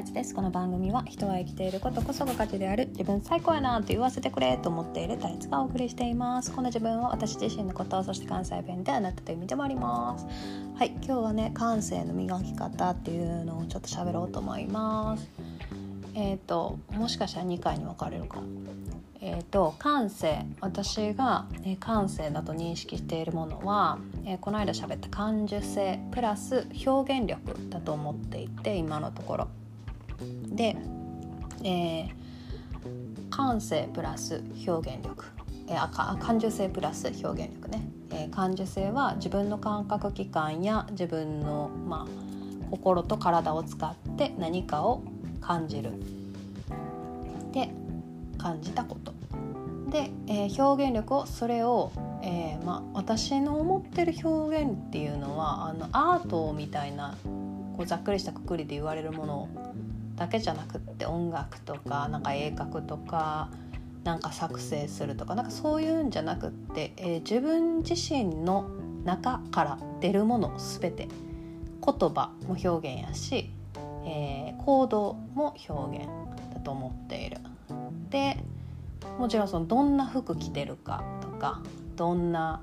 大地です。この番組は人は生きていることこそが価値である。自分最高やなって言わせてくれと思っている。大地がお送りしています。この自分は私自身のことそして関西弁であなたという意味でもあります。はい。今日はね感性の磨き方っていうのをちょっと喋ろうと思います。えっ、ー、ともしかしたら2回に分かれるか。もえーと、感性。私が、えー、感性だと認識しているものは、えー、この間喋った感受性プラス表現力だと思っていて今のところ。で、えー、感性プラス表現力、えー、あ感受性プラス表現力ね、えー、感受性は自分の感覚器官や自分の、まあ、心と体を使って何かを感じる。で感じたこと。で、えー、表現力をそれを、えーまあ、私の思ってる表現っていうのはあのアートみたいなこうざっくりしたくくりで言われるものをだけじゃなくって音楽とかなんか絵描くとかなんか作成するとかなんかそういうんじゃなくって、えー、自分自身の中から出るもの全て言葉も表現やし、えー、行動も表現だと思っている。でもちろんそのどんな服着てるかとかどんな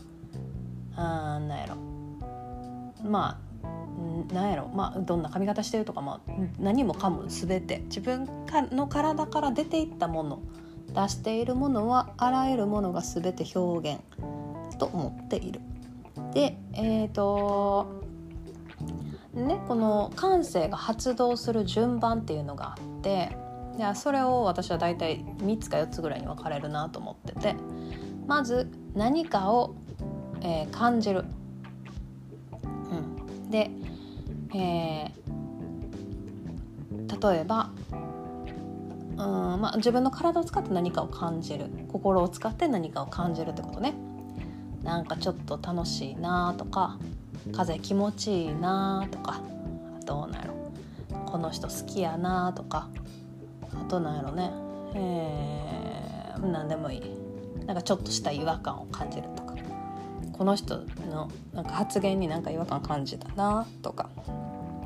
あなんやろまあなんやろ、まあ、どんな髪型してるとか、まあ、何もかも全て。自分の体から出ていったもの。出しているものはあらゆるものが全て表現と思っている。でえっ、ー、とねこの感性が発動する順番っていうのがあっていやそれを私は大体3つか4つぐらいに分かれるなと思ってて。まず何かを、えー、感じる。で、えー、例えばうんまあ、自分の体を使って何かを感じる。心を使って何かを感じるってことね。なんかちょっと楽しいなとか風気持ちいいなとかどうなのこの人好きやなとかあとなんやろね。えー、何でもいい。なんかちょっとした違和感を感じるとこの人のなんか発言になんか違和感感じたなとか。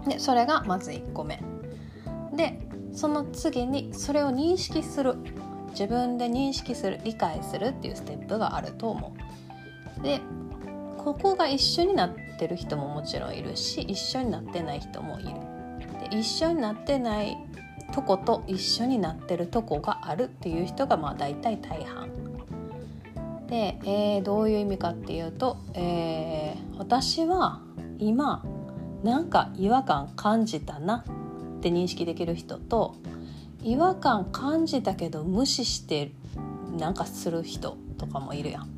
でそれがまず1個目。でその次にそれを認識する。自分で認識する理解するっていうステップがあると思う。でここが一緒になってる人ももちろんいるし一緒になってない人もいる。で一緒になってないとこと一緒になってるとこがあるっていう人がまあ大体大半。で、えー、どういう意味かっていうと、えー、私は今なんか違和感感じたなって認識できる人と違和感感じたけど無視してなんかする人とかもいるやん。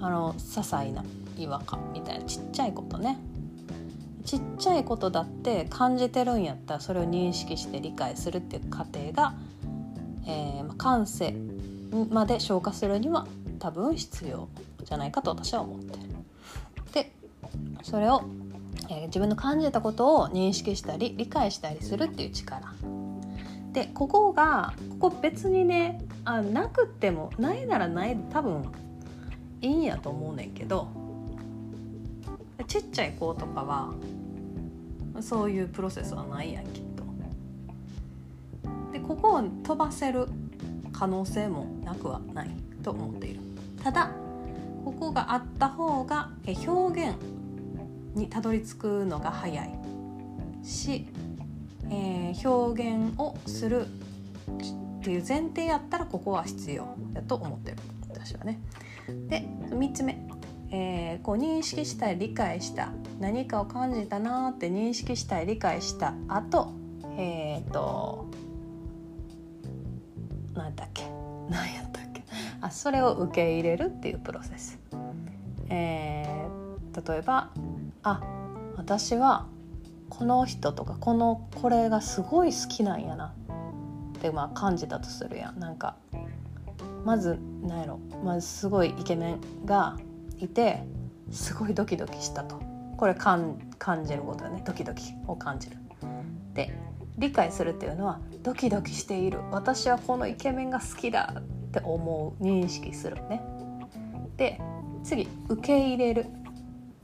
あの些細な違和感みたいなちっちゃいことねちっちゃいことだって感じてるんやったらそれを認識して理解するっていう過程が、えー、感性まで消化するには多分必要じゃないかと私は思ってる。でそれを、えー、自分の感じたことを認識したり理解したりするっていう力。でここがここ別にねあなくてもないならない多分いいんやと思うねんけどちっちゃい子とかはそういうプロセスはないやんきっと。でここを飛ばせる可能性もなくはないと思っている。ただここがあった方が表現にたどり着くのが早いし、えー、表現をするっていう前提やったらここは必要だと思ってる。私はね。で3つ目。えー、こう認識したい理解した何かを感じたなって認識したい理解した後えっ、ー、と何だっけ。何やあそれを受け入れるっていうプロセス。えー、例えばあ私はこの人とかこのこれがすごい好きなんやな。ってまあ感じたとするやん。なんかまず何やろ。まずすごいイケメンがいてすごいドキドキしたと。これ感じることだね。ドキドキを感じる。で理解するっていうのはドキドキしている。私はこのイケメンが好きだ。って思う認識するね。で次受け入れる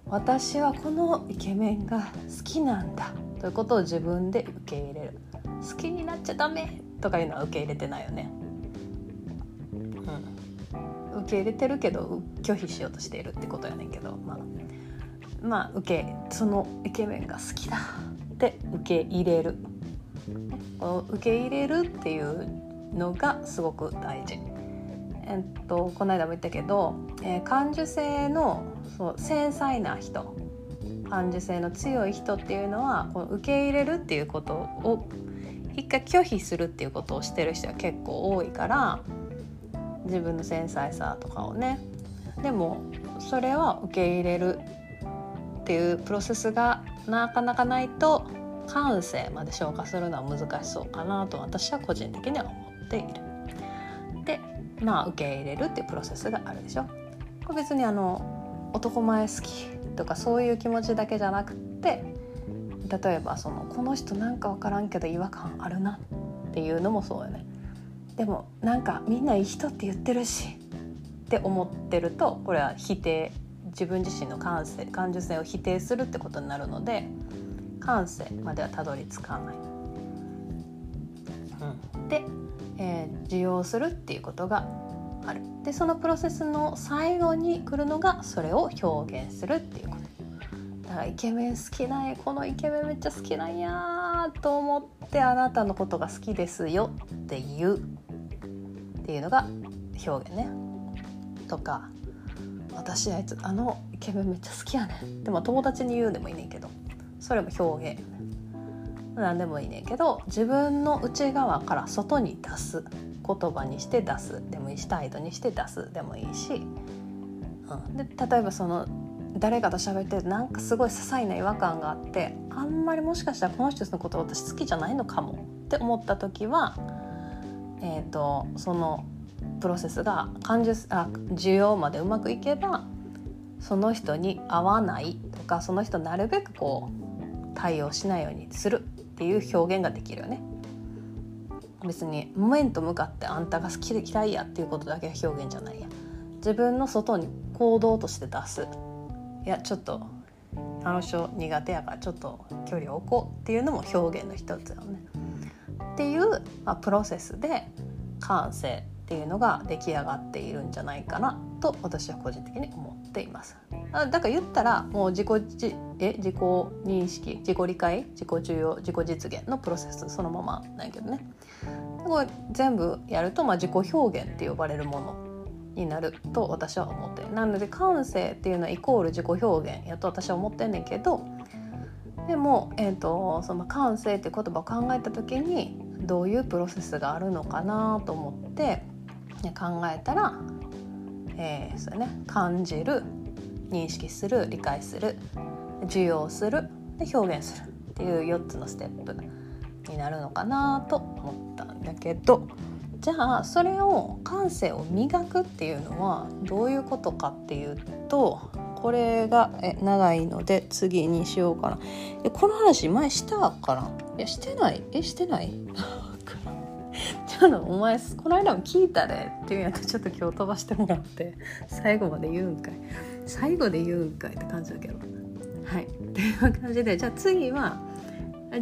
私はこのイケメンが好きなんだということを自分で受け入れる。好きになっちゃダメとかいうのは受け入れてないよね。うん、受け入れてるけど拒否しようとしているってことやねんけどまあまあ受けそのイケメンが好きだって受け入れるこの受け入れるっていうのがすごく大事。えっと、この間も言ったけど、えー、感受性のそう繊細な人感受性の強い人っていうのはこの受け入れるっていうことを一回拒否するっていうことをしてる人は結構多いから自分の繊細さとかをねでもそれは受け入れるっていうプロセスがなかなかないと感性まで消化するのは難しそうかなと私は個人的には思っている。まあ受け入れるっていうプロセスがあるでしょ。これ別にあの男前好きとかそういう気持ちだけじゃなくって例えばそのこの人なんか分からんけど違和感あるなっていうのもそうよね。でもなんかみんないい人って言ってるしって思ってるとこれは否定自分自身の感性感受性を否定するってことになるので感性まではたどり着かない。うん、えー、受容するっていうことがある。でそのプロセスの最後に来るのがそれを表現するっていうこと。だからイケメン好きなんやこのイケメンめっちゃ好きなんやと思ってあなたのことが好きですよって言うっていうのが表現ね。とか私あいつあのイケメンめっちゃ好きやねん。でも友達に言うでもいいねんけどそれも表現何でもいいねんけど自分の内側から外に出す言葉にして出す。でもいいし態度にして出すでもいいし、うん、で例えばその誰かと喋ってなんかすごい些細な違和感があってあんまりもしかしたらこの人のこと私好きじゃないのかもって思った時は、えーと、そのプロセスが感受あ需要までうまくいけばその人に合わないとかその人なるべくこう対応しないようにする。っていう表現ができるよね。別に面と向かってあんたが好きで嫌いやっていうことだけが表現じゃないや自分の外に行動として出すいやちょっとあの人苦手やからちょっと距離を置こうっていうのも表現の一つよね。っていう、まあ、プロセスで感性っていうのが出来上がっているんじゃないかなと私は個人的に思っています。だから言ったらもう自己え自己認識自己理解自己重要自己実現のプロセスそのままなんやけどね。これ全部やると、まあ、自己表現って呼ばれるものになると私は思ってなので感性っていうのはイコール自己表現やと私は思ってんねんけどでも、えーと、その感性って言葉を考えた時にどういうプロセスがあるのかなと思って考えたら、えーそうね、感じる認識する理解する受容するで表現するっていう4つのステップになるのかなと思ったんだけど。じゃあそれを感性を磨くっていうのはどういうことかっていうとこれがえ長いので次にしようかな。えこの話前したかな？いやしてない。えしてない？ちょっとお前この間も聞いたでっていうやったらちょっと今日飛ばしてもらって最後まで言うんかい。最後で言うんかいって感じだけど。はい。っていう感じでじゃあ次は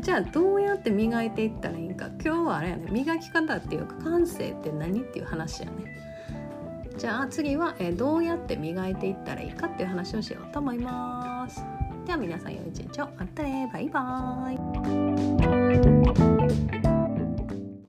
じゃあどうやって磨いていったらいいんか。今日はあれやね。磨き方っていうか感性って何っていう話やね。じゃあ次は、えどうやって磨いていったらいいかっていう話をしよう。と思います。では皆さん良い一日を。またね。バイバーイ。